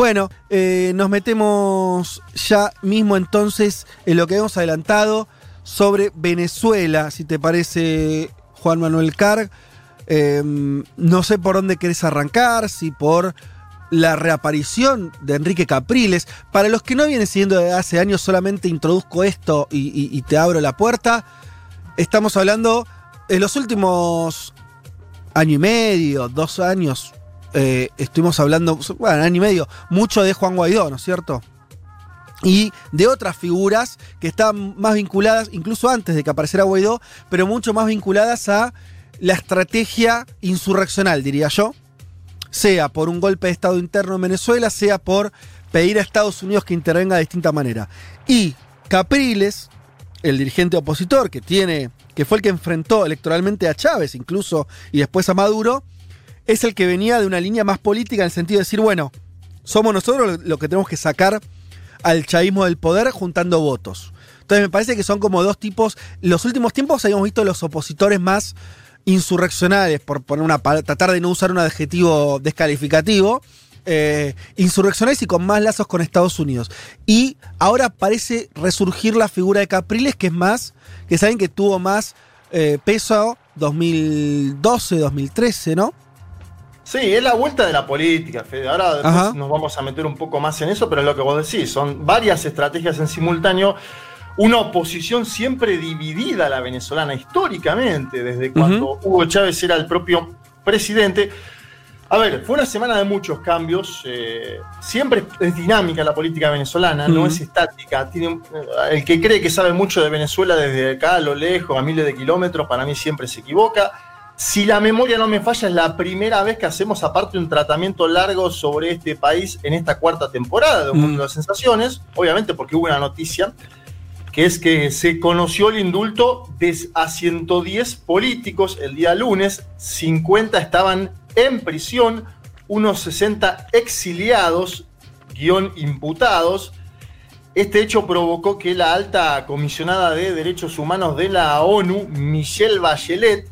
Bueno, eh, nos metemos ya mismo entonces en lo que hemos adelantado sobre Venezuela, si te parece, Juan Manuel Carg. Eh, no sé por dónde querés arrancar, si por la reaparición de Enrique Capriles. Para los que no vienen siguiendo desde hace años, solamente introduzco esto y- y te abro la puerta. Estamos hablando en los últimos año y medio, dos años, eh, estuvimos hablando, bueno, año y medio, mucho de Juan Guaidó, ¿no es cierto? Y de otras figuras que estaban más vinculadas, incluso antes de que apareciera Guaidó, pero mucho más vinculadas a la estrategia insurreccional, diría yo. Sea por un golpe de Estado interno en Venezuela, sea por pedir a Estados Unidos que intervenga de distinta manera. Y Capriles, el dirigente opositor que tiene, que fue el que enfrentó electoralmente a Chávez incluso y después a Maduro, es el que venía de una línea más política en el sentido de decir, bueno, somos nosotros lo que tenemos que sacar al chavismo del poder juntando votos. Entonces me parece que son como dos tipos. Los últimos tiempos habíamos visto los opositores más insurreccionales, por poner una tratar de no usar un adjetivo descalificativo. eh, insurreccionales y con más lazos con Estados Unidos. Y ahora parece resurgir la figura de Capriles, que es más, que saben que tuvo más eh, peso 2012, 2013, ¿no? Sí, es la vuelta de la política, Fede. Ahora después nos vamos a meter un poco más en eso, pero es lo que vos decís, son varias estrategias en simultáneo. Una oposición siempre dividida a la venezolana históricamente, desde cuando Hugo Chávez era el propio presidente. A ver, fue una semana de muchos cambios. eh, siempre es dinámica la política venezolana, no es estática. Tiene, eh, el que cree que sabe mucho de Venezuela desde acá a lo lejos, a miles de kilómetros, para mí siempre se equivoca. Si la memoria no me falla, es la primera vez que hacemos aparte un tratamiento largo sobre este país en esta cuarta temporada de Un Mundo de Sensaciones, obviamente porque hubo una noticia, que es que se conoció el indulto de a 110 políticos el día lunes, 50 estaban en prisión, unos 60 exiliados, guion imputados. Este hecho provocó que la alta comisionada de derechos humanos de la ONU, Michelle Bachelet,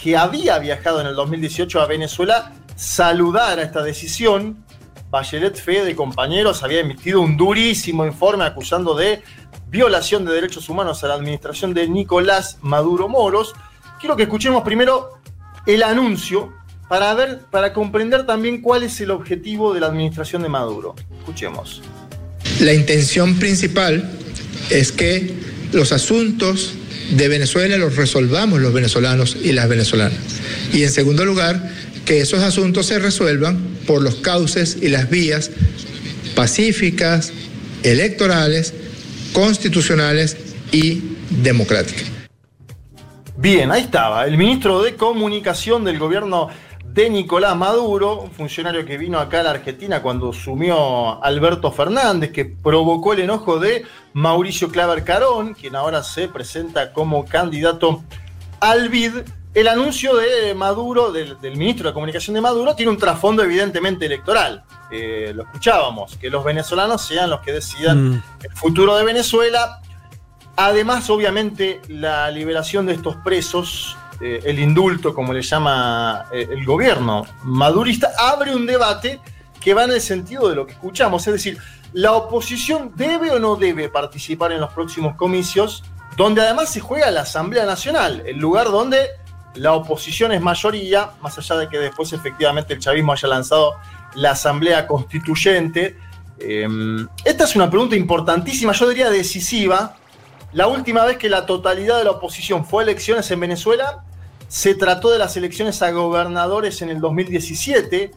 que había viajado en el 2018 a Venezuela, saludara esta decisión. Bachelet Fede, compañeros, había emitido un durísimo informe acusando de violación de derechos humanos a la administración de Nicolás Maduro Moros. Quiero que escuchemos primero el anuncio para ver, para comprender también cuál es el objetivo de la administración de Maduro. Escuchemos. La intención principal es que los asuntos de Venezuela los resolvamos los venezolanos y las venezolanas. Y en segundo lugar, que esos asuntos se resuelvan por los cauces y las vías pacíficas, electorales, constitucionales y democráticas. Bien, ahí estaba, el ministro de Comunicación del gobierno de Nicolás Maduro, un funcionario que vino acá a la Argentina cuando sumió Alberto Fernández, que provocó el enojo de Mauricio Claver Carón, quien ahora se presenta como candidato al BID. El anuncio de Maduro, del, del ministro de Comunicación de Maduro, tiene un trasfondo evidentemente electoral. Eh, lo escuchábamos, que los venezolanos sean los que decidan Mm. el futuro de Venezuela. Además, obviamente, la liberación de estos presos, eh, el indulto, como le llama eh, el gobierno madurista, abre un debate que va en el sentido de lo que escuchamos. Es decir, ¿la oposición debe o no debe participar en los próximos comicios? Donde además se juega la Asamblea Nacional, el lugar donde la oposición es mayoría, más allá de que después efectivamente el chavismo haya lanzado la Asamblea Constituyente. Eh, esta es una pregunta importantísima, yo diría decisiva. La última vez que la totalidad de la oposición fue a elecciones en Venezuela, se trató de las elecciones a gobernadores en el 2017,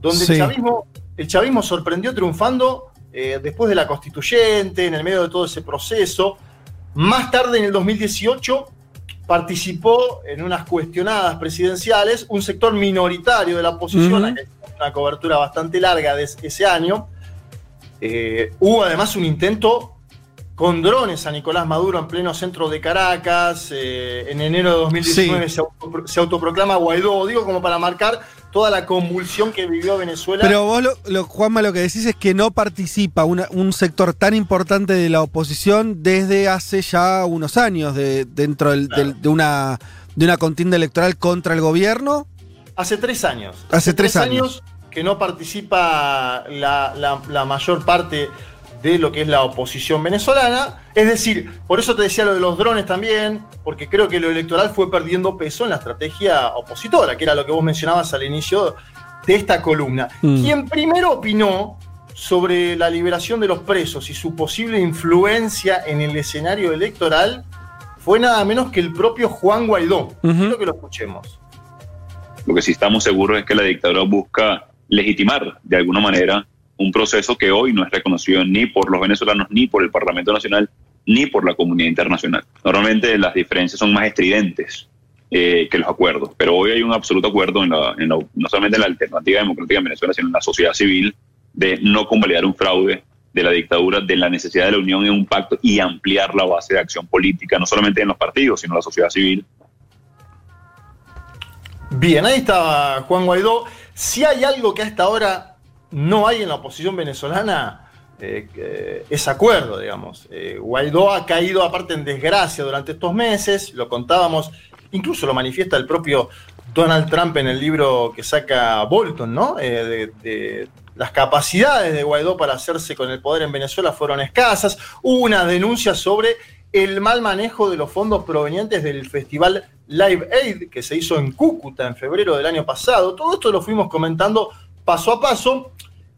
donde Sí. el, chavismo, el chavismo sorprendió triunfando eh, después de la constituyente, en el medio de todo ese proceso. Más tarde, en el 2018, participó en unas cuestionadas presidenciales un sector minoritario de la oposición, Ujú. que una cobertura bastante larga de ese año. Eh, hubo además un intento con drones a Nicolás Maduro en pleno centro de Caracas. Eh, en enero de 2019 se, autoproclama Guaidó, digo como para marcar toda la convulsión que vivió Venezuela. Pero vos, lo, Juanma, lo que decís es que no participa un sector tan importante de la oposición desde hace ya unos años de, dentro de, una, de una contienda electoral contra el gobierno. Hace tres años. Hace, tres, años. que no participa la, la mayor parte de lo que es la oposición venezolana. Es decir, por eso te decía lo de los drones también, porque creo que lo electoral fue perdiendo peso en la estrategia opositora, que era lo que vos mencionabas al inicio de esta columna. Mm. Quien primero opinó sobre la liberación de los presos y su posible influencia en el escenario electoral fue nada menos que el propio Juan Guaidó. Quiero que lo escuchemos. Lo que sí estamos seguros es que la dictadura busca legitimar de alguna manera un proceso que hoy no es reconocido ni por los venezolanos, ni por el Parlamento Nacional, ni por la comunidad internacional. Normalmente las diferencias son más estridentes eh, que los acuerdos, pero hoy hay un absoluto acuerdo, en la, no solamente en la alternativa democrática en Venezuela, sino en la sociedad civil, de no convalidar un fraude de la dictadura, de la necesidad de la unión en un pacto y ampliar la base de acción política, no solamente en los partidos, sino en la sociedad civil. Bien, ahí estaba Juan Guaidó. Si hay algo que hasta ahora no hay en la oposición venezolana eh, ese acuerdo, digamos. Eh, Guaidó ha caído aparte en desgracia durante estos meses, lo contábamos, incluso lo manifiesta el propio Donald Trump en el libro que saca Bolton, ¿no? Eh, de, las capacidades de Guaidó para hacerse con el poder en Venezuela fueron escasas. Hubo una denuncia sobre el mal manejo de los fondos provenientes del festival Live Aid que se hizo en Cúcuta en febrero del año pasado. Todo esto lo fuimos comentando paso a paso.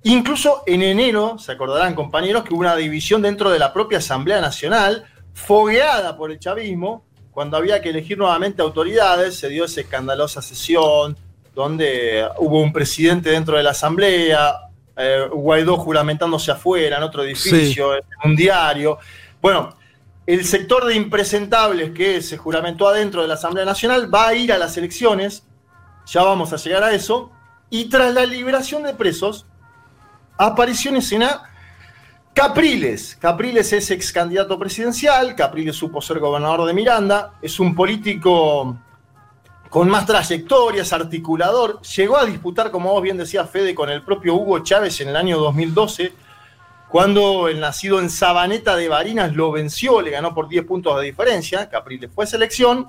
Incluso en enero, se acordarán compañeros, que hubo una división dentro de la propia Asamblea Nacional, fogueada por el chavismo, cuando había que elegir nuevamente autoridades, se dio esa escandalosa sesión donde hubo un presidente dentro de la Asamblea, eh, Guaidó juramentándose afuera, en otro edificio, en un diario. Bueno, el sector de impresentables que se juramentó adentro de la Asamblea Nacional va a ir a las elecciones, ya vamos a llegar a eso, y tras la liberación de presos, apareció en escena Capriles. Capriles es ex candidato presidencial, Capriles supo ser gobernador de Miranda, es un político con más trayectorias, articulador, llegó a disputar, como vos bien decías, Fede, con el propio Hugo Chávez en el año 2012, cuando el nacido en Sabaneta de Barinas lo venció, le ganó por 10 puntos de diferencia, Capriles fue selección,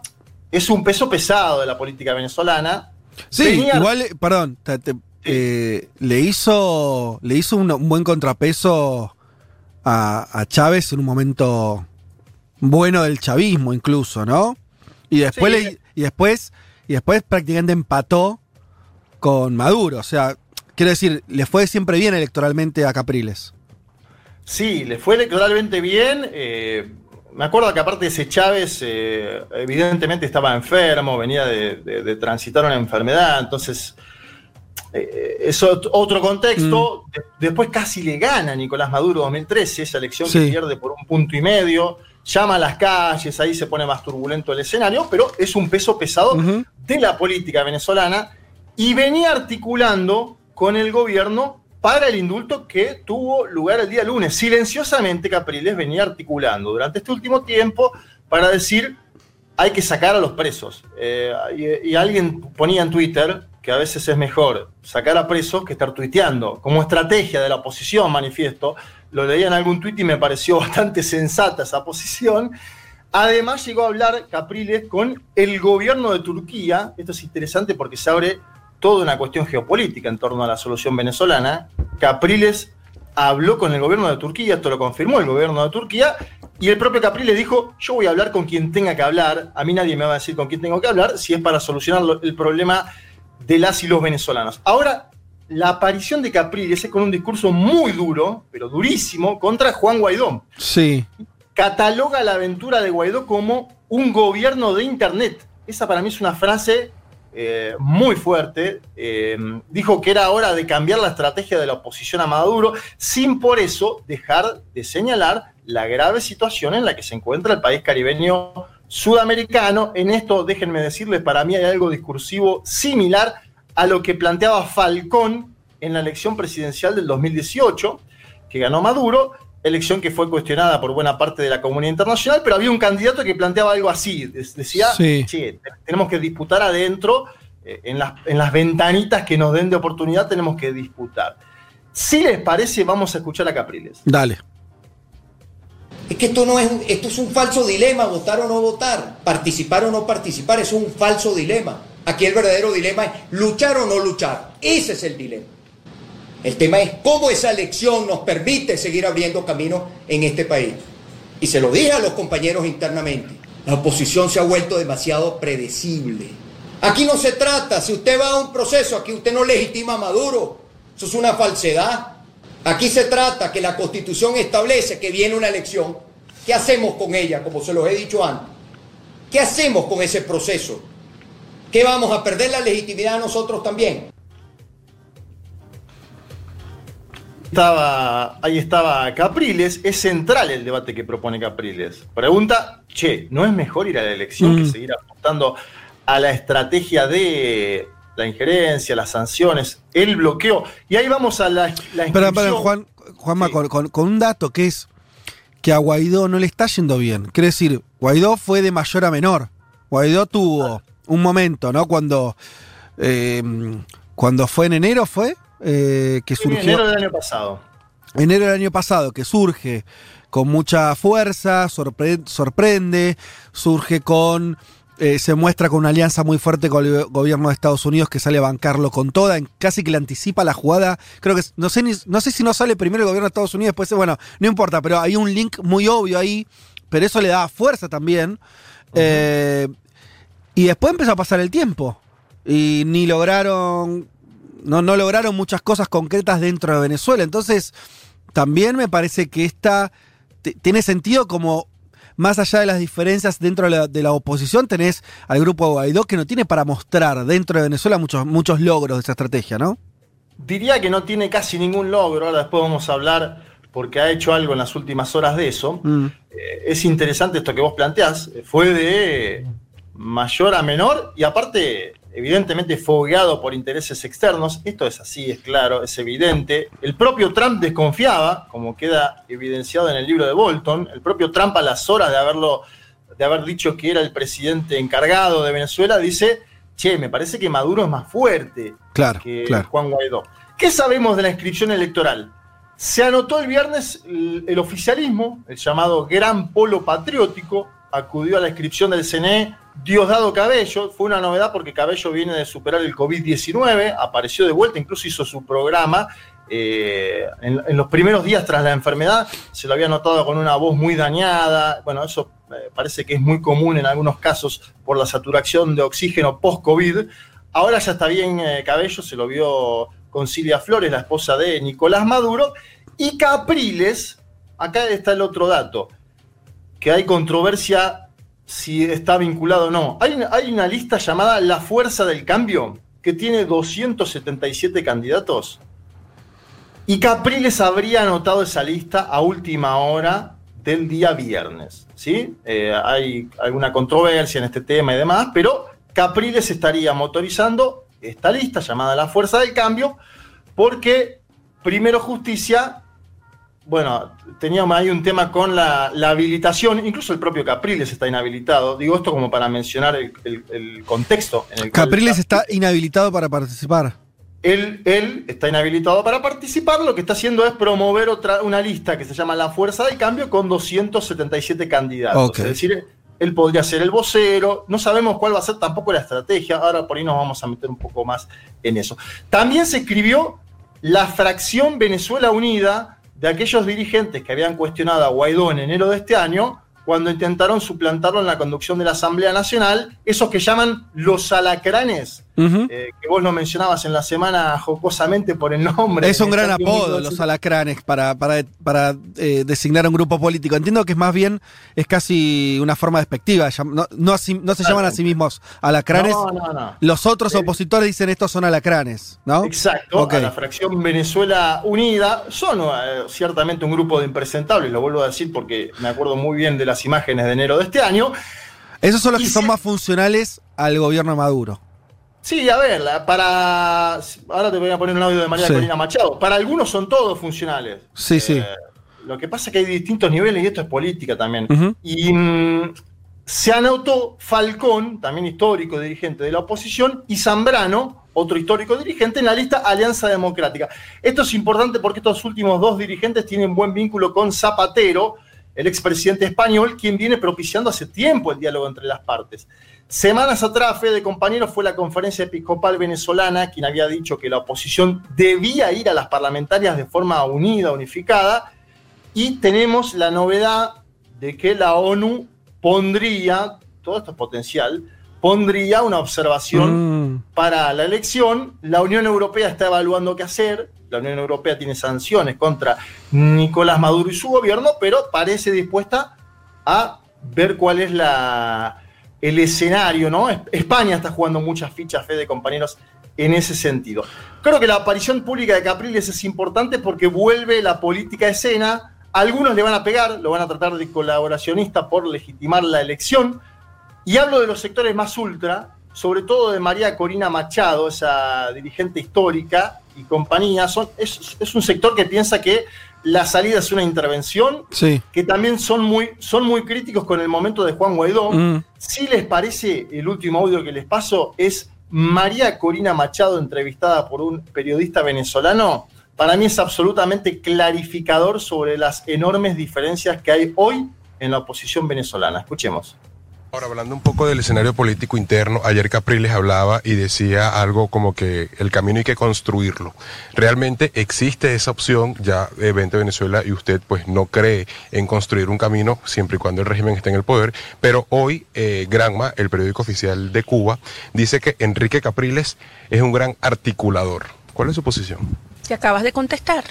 es un peso pesado de la política venezolana, Sí, igual, perdón, eh, le hizo, le hizo un, buen contrapeso a, Chávez en un momento bueno del chavismo incluso, ¿no? Y después, y después, y después prácticamente empató con Maduro. O sea, quiero decir, le fue siempre bien electoralmente a Capriles. Sí, le fue electoralmente bien. Eh, me acuerdo que aparte de ese Chávez, eh, evidentemente estaba enfermo, venía de, transitar una enfermedad, entonces eh, es otro contexto. Mm. después casi le gana Nicolás Maduro 2013, esa elección que pierde por un punto y medio, llama a las calles, ahí se pone más turbulento el escenario, pero es un peso pesado de la política venezolana y venía articulando con el gobierno para el indulto que tuvo lugar el día lunes. Silenciosamente Capriles venía articulando durante este último tiempo para decir hay que sacar a los presos. Eh, y, alguien ponía en Twitter que a veces es mejor sacar a presos que estar tuiteando. Como estrategia de la oposición, manifiesto, lo leía en algún tuit y me pareció bastante sensata esa posición. Además llegó a hablar Capriles con el gobierno de Turquía. Esto es interesante porque se abre toda una cuestión geopolítica en torno a la solución venezolana. Capriles habló con el gobierno de Turquía, esto lo confirmó el gobierno de Turquía, y el propio Capriles dijo, yo voy a hablar con quien tenga que hablar, a mí nadie me va a decir con quién tengo que hablar, si es para solucionar el problema de las y los venezolanos. Ahora, la aparición de Capriles es con un discurso muy duro, pero durísimo, contra Juan Guaidó. Sí. Cataloga la aventura de Guaidó como un gobierno de Internet. Esa para mí es una frase eh, muy fuerte, eh, dijo que era hora de cambiar la estrategia de la oposición a Maduro, sin por eso dejar de señalar la grave situación en la que se encuentra el país caribeño sudamericano. En esto, déjenme decirles, para mí hay algo discursivo similar a lo que planteaba Falcón en la elección presidencial del 2018, que ganó Maduro, elección que fue cuestionada por buena parte de la comunidad internacional, pero había un candidato que planteaba algo así, decía, Sí. "Che, tenemos que disputar adentro, eh, en, las, en las ventanitas que nos den de oportunidad tenemos que disputar. Si les parece, vamos a escuchar a Capriles. Dale. Es que esto no es un, esto es un falso dilema, votar o no votar, participar o no participar, eso es un falso dilema. Aquí el verdadero dilema es luchar o no luchar. Ese es el dilema. El tema es cómo esa elección nos permite seguir abriendo caminos en este país. Y se lo dije a los compañeros internamente. La oposición se ha vuelto demasiado predecible. Aquí no se trata, si usted va a un proceso, aquí usted no legitima a Maduro. Eso es una falsedad. Aquí se trata que la constitución establece que viene una elección. ¿Qué hacemos con ella? Como se los he dicho antes. ¿Qué hacemos con ese proceso? ¿Qué vamos a perder la legitimidad nosotros también? Estaba, ahí estaba Capriles, es central el debate que propone Capriles. Pregunta, che, ¿no es mejor ir a la elección Mm. que seguir apostando a la estrategia de la injerencia, las sanciones, el bloqueo? Y ahí vamos a la, la Pero. Juan, Juanma, Sí. con, con- con un dato que es que a Guaidó no le está yendo bien. Quiere decir, Guaidó fue de mayor a menor. Guaidó tuvo un momento, ¿no? Cuando, eh, cuando fue en enero, fue eh, que En enero del año pasado. enero del año pasado, que surge con mucha fuerza, sorpre- sorprende, surge con. eh, se muestra con una alianza muy fuerte con el gobierno de Estados Unidos que sale a bancarlo con toda, en- casi que le anticipa la jugada. Creo que no sé, ni- no sé si no sale primero el gobierno de Estados Unidos, después, bueno, no importa, pero hay un link muy obvio ahí, pero eso le da fuerza también. Eh, y después empezó a pasar el tiempo. Y ni lograron. No, no lograron muchas cosas concretas dentro de Venezuela. Entonces, también me parece que esta tiene sentido como. Más allá de las diferencias dentro de la, de la oposición, tenés al grupo Guaidó que no tiene para mostrar dentro de Venezuela muchos, muchos logros de esa estrategia, ¿no? Diría que no tiene casi ningún logro, ahora después vamos a hablar porque ha hecho algo en las últimas horas de eso. Mm. Eh, es interesante esto que vos planteás, fue de mayor a menor y aparte, evidentemente fogueado por intereses externos, esto es así, es claro, es evidente. El propio Trump desconfiaba, como queda evidenciado en el libro de Bolton, el propio Trump a las horas de haberlo de haber dicho que era el presidente encargado de Venezuela, dice, che, me parece que Maduro es más fuerte Claro, que claro. Juan Guaidó. ¿Qué sabemos de la inscripción electoral? Se anotó el viernes el, el oficialismo, el llamado Gran Polo Patriótico, acudió a la inscripción del CNE Diosdado Cabello. Fue una novedad porque Cabello viene de superar el COVID-19, apareció de vuelta, incluso hizo su programa. eh, en, los primeros días tras la enfermedad se lo había notado con una voz muy dañada. Bueno, eso eh, parece que es muy común en algunos casos por la saturación de oxígeno post-COVID. Ahora ya está bien eh, Cabello, se lo vio con Silvia Flores, la esposa de Nicolás Maduro. Y Capriles, acá está el otro dato, que hay controversia si está vinculado o no. Hay, hay una lista llamada La Fuerza del Cambio, que tiene 277 candidatos. Y Capriles habría anotado esa lista a última hora del día viernes. ¿sí? Eh, hay alguna controversia en este tema y demás, pero Capriles estaría motorizando esta lista llamada La Fuerza del Cambio, porque Primero Justicia, bueno, teníamos ahí un tema con la, la habilitación, incluso el propio Capriles está inhabilitado. Digo esto como para mencionar el, el- el contexto en el cual Capriles está inhabilitado para participar. él, él está inhabilitado para participar, lo que está haciendo es promover otra, una lista que se llama La Fuerza del Cambio con 277 candidatos. Es decir, él podría ser el vocero, no sabemos cuál va a ser tampoco la estrategia, ahora por ahí nos vamos a meter un poco más en eso. También se escribió la fracción Venezuela Unida de aquellos dirigentes que habían cuestionado a Guaidó en enero de este año cuando intentaron suplantarlo en la conducción de la Asamblea Nacional, esos que llaman los alacranes, Eh, que vos lo mencionabas en la semana jocosamente por el nombre. Es un gran apodo, los alacranes, para, para, para eh, designar a un grupo político. Entiendo que es más bien, es casi una forma despectiva. No, no, así- no se llaman a sí mismos alacranes. No, no, no. Los otros Eh, opositores dicen estos son alacranes, ¿no? Exacto, a la fracción Venezuela Unida son eh, ciertamente un grupo de impresentables, lo vuelvo a decir porque me acuerdo muy bien de las imágenes de enero de este año. Esos son los Y que son más funcionales al gobierno de Maduro. Sí, a ver, para. Ahora te voy a poner un audio de María Sí. Corina Machado. Para algunos son todos funcionales. Sí, sí. Eh, lo que pasa es que hay distintos niveles y esto es política también. Y mm, se anotó Falcón, también histórico dirigente de la oposición, y Zambrano, otro histórico dirigente, en la lista Alianza Democrática. Esto es importante porque estos últimos dos dirigentes tienen buen vínculo con Zapatero, el expresidente español, quien viene propiciando hace tiempo el diálogo entre las partes. Semanas atrás, Fede compañeros, fue la conferencia episcopal venezolana quien había dicho que la oposición debía ir a las parlamentarias de forma unida, unificada, y tenemos la novedad de que la ONU pondría, todo esto es potencial, pondría una observación Mm, para la elección. La Unión Europea está evaluando qué hacer. La Unión Europea tiene sanciones contra Nicolás Maduro y su gobierno, pero parece dispuesta a ver cuál es la, el escenario, ¿no? Es- España está jugando muchas fichas, fe de compañeros, en ese sentido. Creo que la aparición pública de Capriles es importante porque vuelve la política escena. Algunos le van a pegar, lo van a tratar de colaboracionista por legitimar la elección. Y hablo de los sectores más ultra, sobre todo de María Corina Machado, esa dirigente histórica y compañía. Son, es un sector que piensa que la salida es una intervención, sí. que también son muy, son muy críticos con el momento de Juan Guaidó. Mm, Si les parece, el último audio que les paso es María Corina Machado entrevistada por un periodista venezolano. Para mí es absolutamente clarificador sobre las enormes diferencias que hay hoy en la oposición venezolana. Escuchemos. Ahora, hablando un poco del escenario político interno, ayer Capriles hablaba y decía algo como que el camino hay que construirlo. ¿Realmente existe esa opción? Ya eh, vente Venezuela y usted pues no cree en construir un camino siempre y cuando el régimen esté en el poder, pero hoy eh, Granma, el periódico oficial de Cuba, dice que Enrique Capriles es un gran articulador. ¿Cuál es su posición? Te acabas de contestar,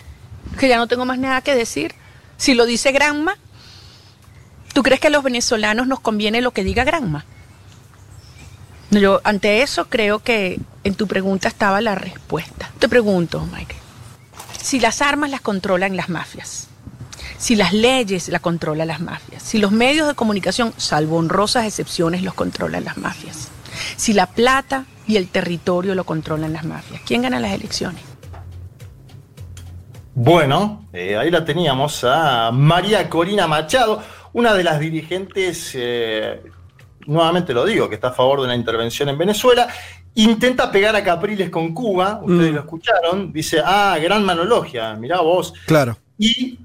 que ya no tengo más nada que decir. Si lo dice Granma, ¿tú crees que a los venezolanos nos conviene lo que diga Granma? Yo ante eso creo que en tu pregunta estaba la respuesta. Te pregunto, Michael, si las armas las controlan las mafias, si las leyes las controlan las mafias, si los medios de comunicación, salvo honrosas excepciones, los controlan las mafias, si la plata y el territorio lo controlan las mafias, ¿quién gana las elecciones? Bueno, eh, ahí la teníamos a María Corina Machado, una de las dirigentes, eh, nuevamente lo digo, que está a favor de la intervención en Venezuela. Intenta pegar a Capriles con Cuba, ustedes Mm. lo escucharon, dice, ah, gran manologia, mirá vos. claro. Y,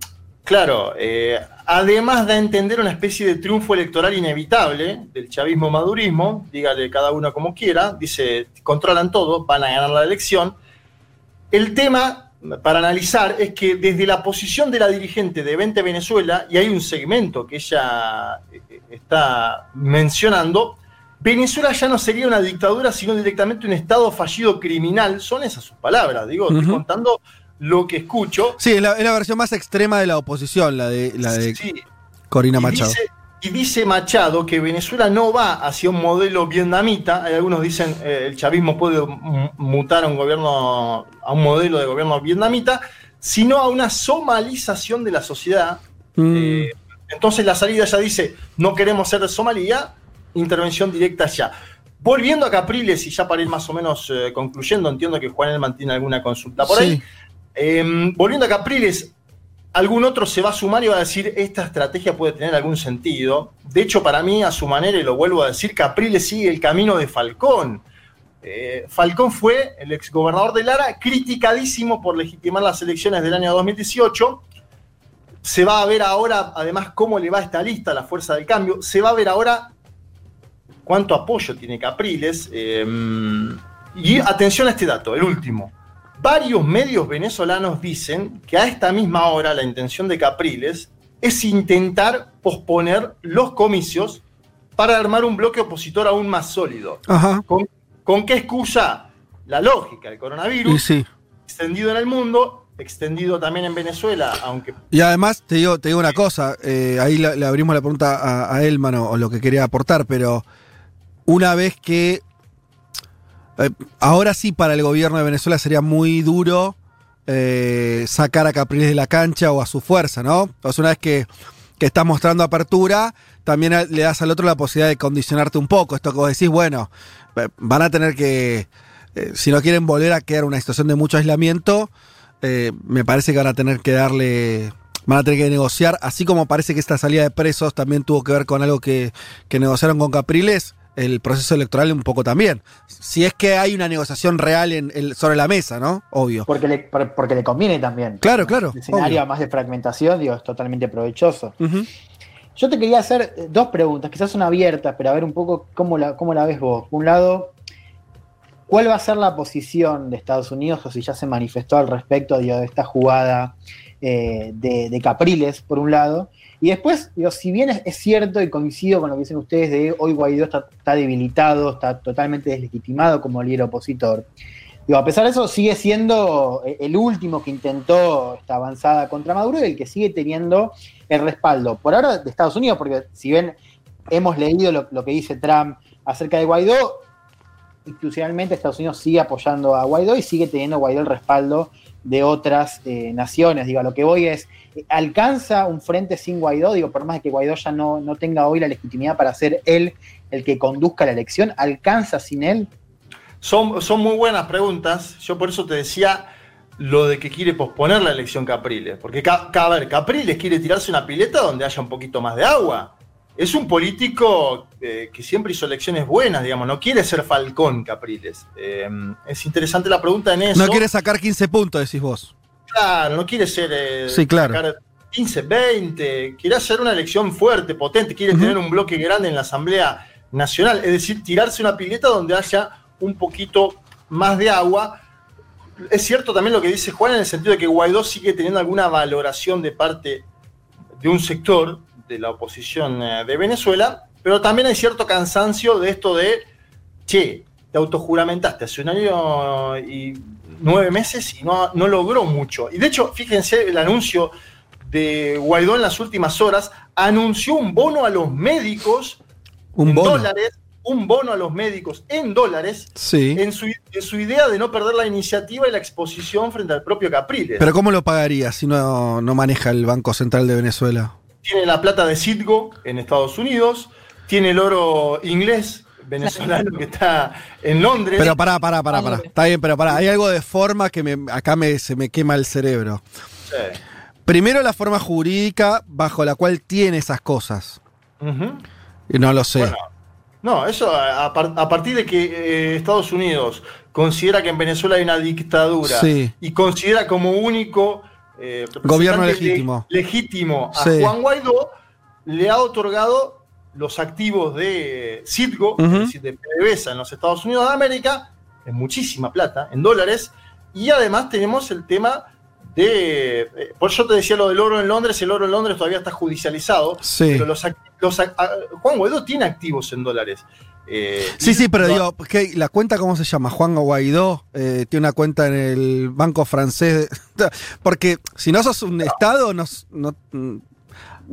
claro, eh, además da a entender una especie de triunfo electoral inevitable del chavismo-madurismo, dígale cada uno como quiera, dice, controlan todo, van a ganar la elección. El tema para analizar es que desde la posición de la dirigente de 20 Venezuela, y hay un segmento que ella eh, está mencionando, Venezuela ya no sería una dictadura, sino directamente un Estado fallido criminal. Son esas sus palabras, digo, estoy contando lo que escucho. Sí, es la, es la versión más extrema de la oposición, la de, la de Sí, Corina y Machado. Dice, y dice Machado que Venezuela no va hacia un modelo vietnamita. Hay algunos dicen eh, el chavismo puede mutar a un gobierno, a un modelo de gobierno vietnamita, sino a una somalización de la sociedad. Mm, Eh, entonces la salida ya dice, no queremos ser de Somalia, intervención directa ya. Volviendo a Capriles, y ya para ir más o menos eh, concluyendo, entiendo que Juan Elman tiene alguna consulta por ahí. sí. Eh, volviendo a Capriles, algún otro se va a sumar y va a decir, esta estrategia puede tener algún sentido. De hecho, para mí, a su manera, y lo vuelvo a decir, Capriles sigue el camino de Falcón. Eh, Falcón fue el exgobernador de Lara, criticadísimo por legitimar las elecciones del año 2018. Se va a ver ahora, además, cómo le va a esta lista, la fuerza del cambio. Se va a ver ahora cuánto apoyo tiene Capriles. eh, y atención a este dato, el último. Varios medios venezolanos dicen que a esta misma hora la intención de Capriles es intentar posponer los comicios para armar un bloque opositor aún más sólido. Ajá. ¿Con, con qué excusa? La lógica, el coronavirus, sí. extendido en el mundo, extendido también en Venezuela, aunque Y además, te digo, te digo una cosa, eh, ahí le, le abrimos la pregunta a, a Elman o, o lo que quería aportar, pero una vez que. Eh, ahora sí, para el gobierno de Venezuela sería muy duro eh, sacar a Capriles de la cancha o a su fuerza, ¿no? Sea, una vez que, que estás mostrando apertura, también le das al otro la posibilidad de condicionarte un poco. Esto que vos decís, bueno, eh, van a tener que, eh, si no quieren volver a quedar una situación de mucho aislamiento, me parece que van a tener que darle, van a tener que negociar, así como parece que esta salida de presos también tuvo que ver con algo que, que negociaron con Capriles, el proceso electoral un poco también. Si es que hay una negociación real en, el- sobre la mesa, ¿no? Obvio. Porque le, por- porque le conviene también. Claro, claro. El escenario obvio. más de fragmentación, digo, es totalmente provechoso. Yo te quería hacer eh, dos preguntas, quizás son abiertas, pero a ver un poco cómo la, cómo la ves vos. Por un lado, ¿cuál va a ser la posición de Estados Unidos o si ya se manifestó al respecto digo, de esta jugada eh, de, de Capriles, por un lado? Y después, digo, si bien es, cierto y coincido con lo que dicen ustedes de hoy Guaidó está, está debilitado, está totalmente deslegitimado como líder opositor, Digo, a pesar de eso, sigue siendo eh, el último que intentó esta avanzada contra Maduro y el que sigue teniendo el respaldo, por ahora de Estados Unidos, porque si bien hemos leído lo, lo que dice Trump acerca de Guaidó, institucionalmente Estados Unidos sigue apoyando a Guaidó y sigue teniendo Guaidó el respaldo de otras eh, naciones. Digo, lo que voy es, ¿alcanza un frente sin Guaidó? Digo, por más de que Guaidó ya no, no tenga hoy la legitimidad para ser él el que conduzca la elección, ¿alcanza sin él? Son, son muy buenas preguntas. Yo por eso te decía lo de que quiere posponer la elección Capriles. Porque, a ver, Capriles quiere tirarse una pileta donde haya un poquito más de agua. Es un político eh, que siempre hizo elecciones buenas, digamos. No quiere ser Falcón Capriles. Eh, es interesante la pregunta en eso. No quiere sacar 15 puntos, decís vos. Claro, no quiere ser. eh, Sí, claro. sacar 15, 20. Quiere hacer una elección fuerte, potente. Quiere tener un bloque grande en la Asamblea Nacional. Es decir, tirarse una pileta donde haya un poquito más de agua. Es cierto también lo que dice Juan en el sentido de que Guaidó sigue teniendo alguna valoración de parte de un sector de la oposición eh, de Venezuela, pero también hay cierto cansancio de esto de, che, te autojuramentaste hace un año y nueve meses y no, no logró mucho. Y de hecho, fíjense el anuncio de Guaidó en las últimas horas, anunció un bono a los médicos Un en bono. dólares, un bono a los médicos en dólares, Sí. en su, en su idea de no perder la iniciativa y la exposición frente al propio Capriles. Pero ¿cómo lo pagaría si no, no maneja el Banco Central de Venezuela? Tiene la plata de Citgo en Estados Unidos, tiene el oro inglés venezolano que está en Londres. Pero pará, pará, pará, pará. Está bien, pero pará. Hay algo de forma que me- acá me, se me quema el cerebro. Sí. Primero la forma jurídica bajo la cual tiene esas cosas. Y no lo sé. Bueno, no, eso a, a par- a partir de que eh, Estados Unidos considera que en Venezuela hay una dictadura Sí. y considera como único eh, Gobierno legítimo. le- legítimo a Sí. Juan Guaidó, le ha otorgado los activos de Citgo, es decir, de PDVSA en los Estados Unidos de América, en muchísima plata, en dólares, y además tenemos el tema de. eh, por eso te decía lo del oro en Londres, el oro en Londres todavía está judicializado, Sí. pero los, los a- Juan Guaidó tiene activos en dólares. Eh, Sí, sí, pero no- digo, ¿qué- ¿la cuenta cómo se llama? Juan Guaidó eh, tiene una cuenta en el banco francés. Porque si no sos un Estado, no, no- mm,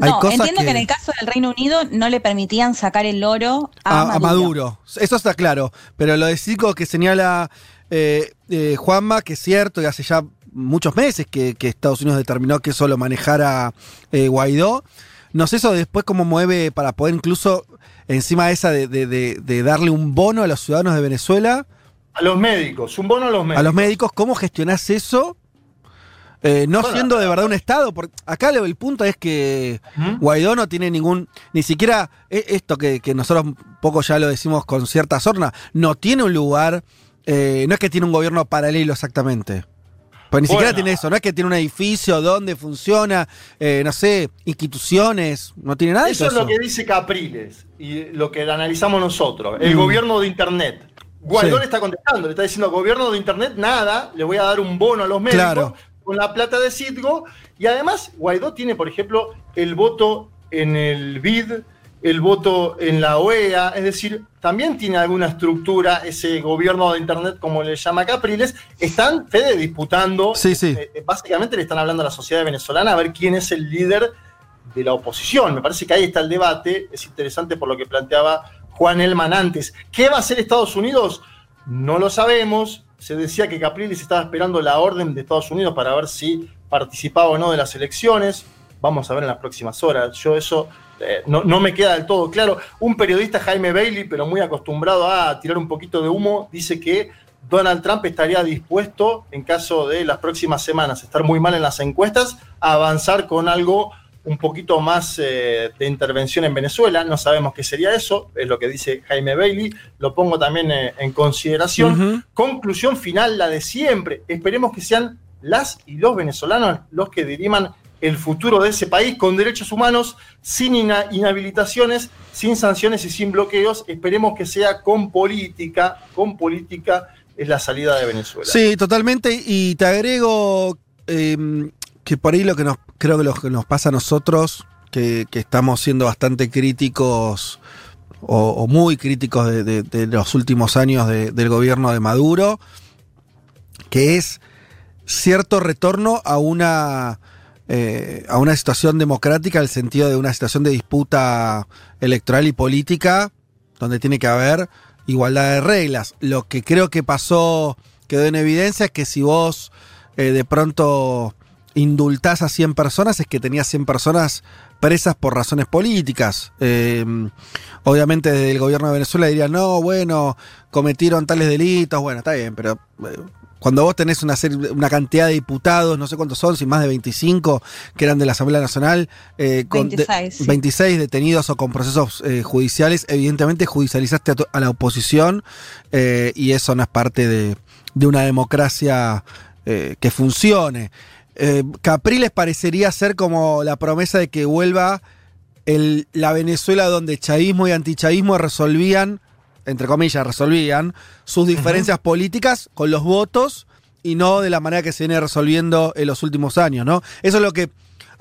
hay No, cosas entiendo que... que en el caso del Reino Unido no le permitían sacar el oro a, a, a Maduro. Maduro. Eso está claro. Pero lo de Cico que señala eh, eh, Juanma, que es cierto, y hace ya muchos meses que, que Estados Unidos determinó que eso lo manejara eh, Guaidó. No sé eso después cómo mueve para poder incluso, encima de esa de, de- de- de darle un bono a los ciudadanos de Venezuela, A los médicos, un bono a los médicos. a los médicos, ¿cómo gestionás eso? Eh, no Bueno, siendo de verdad un Estado, porque acá el punto es que Ujú. Guaidó no tiene ningún, ni siquiera eh, esto que, que nosotros un poco ya lo decimos con cierta sorna, no tiene un lugar, eh, no es que tiene un gobierno paralelo exactamente. Pues ni siquiera tiene eso, no es que tiene un edificio donde funciona, eh, no sé, instituciones, no tiene nada de Eso es lo eso. que dice Capriles y lo que analizamos nosotros. El Mm. gobierno de Internet. Guaidó Sí. le está contestando, le está diciendo, gobierno de Internet, nada, le voy a dar un bono a los médicos Claro. con la plata de Citgo. Y además, Guaidó tiene, por ejemplo, el voto en el BID, el voto en la OEA, es decir, también tiene alguna estructura ese gobierno de Internet, como le llama Capriles. Están, Fede, disputando. Sí, sí. eh, básicamente le están hablando a la sociedad venezolana a ver quién es el líder de la oposición. Me parece que ahí está el debate. Es interesante por lo que planteaba Juan Elman antes. ¿Qué va a hacer Estados Unidos? No lo sabemos. Se decía que Capriles estaba esperando la orden de Estados Unidos para ver si participaba o no de las elecciones. Vamos a ver en las próximas horas. Yo eso eh, no, no me queda del todo claro. Un periodista, Jaime Bailey, pero muy acostumbrado a tirar un poquito de humo, dice que Donald Trump estaría dispuesto, en caso de las próximas semanas estar muy mal en las encuestas, a avanzar con algo un poquito más eh, de intervención en Venezuela. No sabemos qué sería eso, es lo que dice Jaime Bailey. Lo pongo también eh, en consideración. Conclusión final, la de siempre. Esperemos que sean las y los venezolanos los que diriman el futuro de ese país con derechos humanos, sin inhabilitaciones, sin sanciones y sin bloqueos. Esperemos que sea con política, con política es la salida de Venezuela. Sí, totalmente. Y te agrego eh, que por ahí lo que nos creo que lo que nos pasa a nosotros, que, estamos siendo bastante críticos o, muy críticos de, los últimos años de- del gobierno de Maduro, que es cierto retorno a una eh, a una situación democrática, en el sentido de una situación de disputa electoral y política, donde tiene que haber igualdad de reglas. Lo que creo que pasó, quedó en evidencia, es que si vos eh, de pronto indultás a 100 personas, es que tenías 100 personas presas por razones políticas. Eh, obviamente desde el gobierno de Venezuela dirían, no, bueno, cometieron tales delitos, bueno, está bien, pero... cuando vos tenés una, serie- una cantidad de diputados, no sé cuántos son, si más de 25 que eran de la Asamblea Nacional, eh, con de- 26, sí. 26 detenidos o con procesos eh, judiciales, evidentemente judicializaste a, la oposición eh, y eso no es parte de, de una democracia eh, que funcione. Capriles parecería ser como la promesa de que vuelva el- la Venezuela donde chavismo y antichavismo resolvían, entre comillas, resolvían sus diferencias políticas con los votos y no de la manera que se viene resolviendo en los últimos años, ¿no? Eso es lo que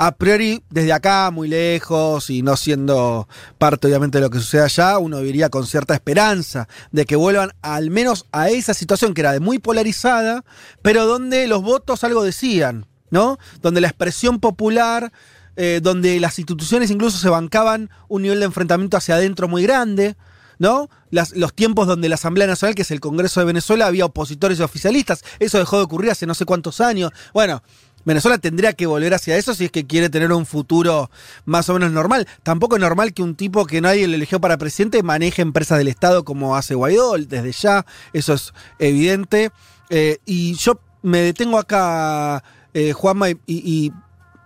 a priori, desde acá, muy lejos y no siendo parte obviamente de lo que sucede allá, uno diría con cierta esperanza de que vuelvan al menos a esa situación que era de muy polarizada, pero donde los votos algo decían, ¿no? Donde la expresión popular, eh, donde las instituciones incluso se bancaban un nivel de enfrentamiento hacia adentro muy grande, ¿no? Los tiempos donde la Asamblea Nacional, que es el Congreso de Venezuela, había opositores y oficialistas. Eso dejó de ocurrir hace no sé cuántos años. Bueno, Venezuela tendría que volver hacia eso si es que quiere tener un futuro más o menos normal. Tampoco es normal que un tipo que nadie le eligió para presidente maneje empresas del Estado como hace Guaidó, desde ya, eso es evidente. Eh, y yo me detengo acá, eh, Juanma, y, y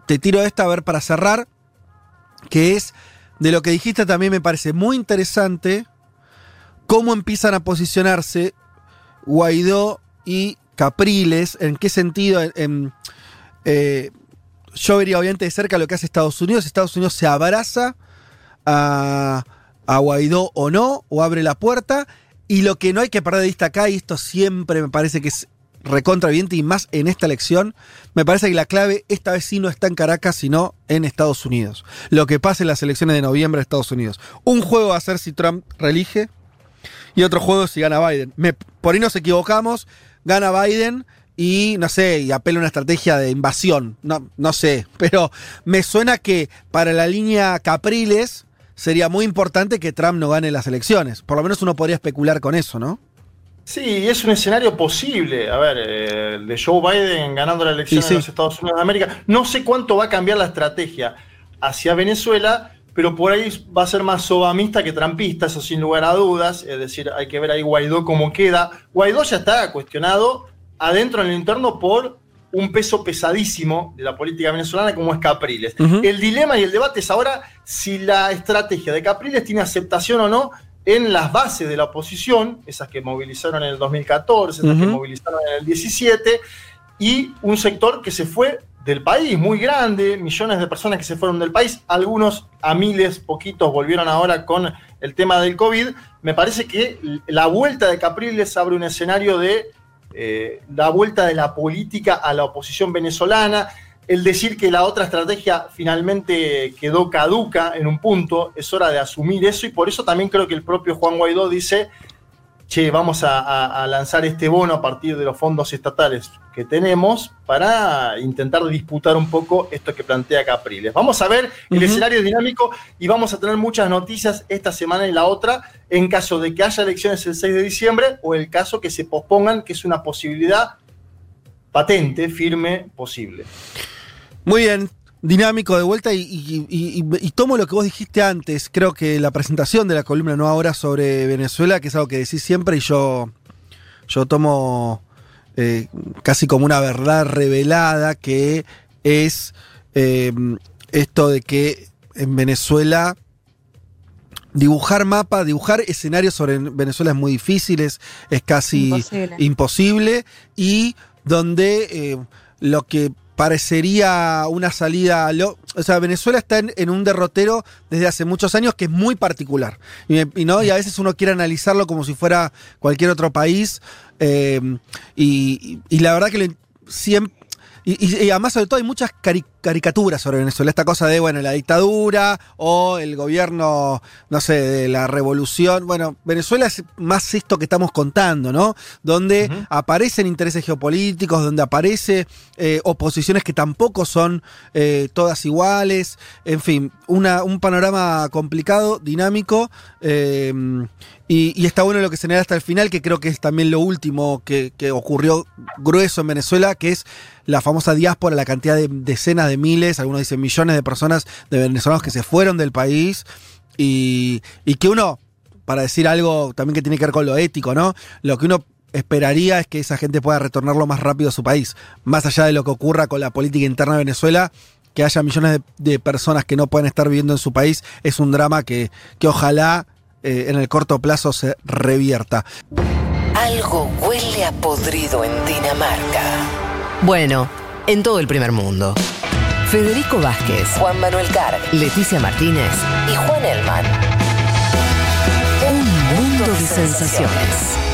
te tiro esta a ver para cerrar, que es de lo que dijiste también me parece muy interesante cómo empiezan a posicionarse Guaidó y Capriles, en qué sentido, En- en, eh, yo vería obviamente de cerca lo que hace Estados Unidos, Estados Unidos se abraza a, a Guaidó o no, o abre la puerta, y lo que no hay que perder de vista acá, y esto siempre me parece que es recontra evidente, y más en esta elección, me parece que la clave esta vez sí no está en Caracas, sino en Estados Unidos. Lo que pasa en las elecciones de noviembre de Estados Unidos. Un juego va a ser si Trump reelige, y otro juego si gana Biden. Me- por ahí nos equivocamos, gana Biden y no sé, y apela a una estrategia de invasión. No, no sé, pero me suena que para la línea Capriles sería muy importante que Trump no gane las elecciones. Por lo menos uno podría especular con eso, ¿no? Sí, es un escenario posible. A ver, eh, de Joe Biden ganando la elección Sí, sí. en los Estados Unidos de América. No sé cuánto va a cambiar la estrategia hacia Venezuela, pero por ahí va a ser más sobamista que trampista, eso sin lugar a dudas. Es decir, hay que ver ahí Guaidó cómo queda. Guaidó ya está cuestionado adentro en el interno por un peso pesadísimo de la política venezolana como es Capriles. El dilema y el debate es ahora si la estrategia de Capriles tiene aceptación o no en las bases de la oposición, esas que movilizaron en el 2014, esas que movilizaron en el 17, y un sector que se fue del país, muy grande, millones de personas que se fueron del país, algunos a miles, poquitos volvieron ahora con el tema del COVID. Me parece que la vuelta de Capriles abre un escenario de eh, la vuelta de la política a la oposición venezolana, el decir que la otra estrategia finalmente quedó caduca en un punto, es hora de asumir eso y por eso también creo que el propio Juan Guaidó dice, che, vamos a, a- a lanzar este bono a partir de los fondos estatales que tenemos para intentar disputar un poco esto que plantea Capriles. Vamos a ver el escenario dinámico y vamos a tener muchas noticias esta semana y la otra en caso de que haya elecciones el 6 de diciembre o el caso que se pospongan, que es una posibilidad patente, firme, posible. Muy bien. Dinámico de vuelta y, y- y- y- y tomo lo que vos dijiste antes. Creo que la presentación de la columna no ahora sobre Venezuela, que es algo que decís siempre y yo, yo tomo eh, casi como una verdad revelada, que es eh, esto de que en Venezuela dibujar mapa, dibujar escenarios sobre Venezuela es muy difícil, es, es casi Imposible. imposible y donde eh, lo que parecería una salida, lo- o sea, Venezuela está en, un derrotero desde hace muchos años que es muy particular. Y, y no y a veces uno quiere analizarlo como si fuera cualquier otro país eh, y, y la verdad que lo- siempre y, y- y además, sobre todo, hay muchas cari- caricaturas sobre Venezuela. Esta cosa de, bueno, la dictadura o el gobierno, no sé, de la revolución. Bueno, Venezuela es más esto que estamos contando, ¿no? Donde aparecen intereses geopolíticos, donde aparece eh, oposiciones que tampoco son eh, todas iguales. En fin, una- un panorama complicado, dinámico. eh, y, y está bueno lo que se hasta el final, que creo que es también lo último que, que ocurrió grueso en Venezuela, que es la famosa diáspora, la cantidad de decenas de miles, algunos dicen millones de personas de venezolanos que se fueron del país y, y que uno, para decir algo también que tiene que ver con lo ético, ¿no? Lo que uno esperaría es que esa gente pueda retornar lo más rápido a su país, más allá de lo que ocurra con la política interna de Venezuela. Que haya millones de, de personas que no pueden estar viviendo en su país es un drama que, que ojalá eh, en el corto plazo se revierta. Algo huele a podrido en Dinamarca. Bueno, en todo el primer mundo. Federico Vázquez, Juan Manuel Carg, Leticia Martínez y Juan Elman. Un mundo de sensaciones.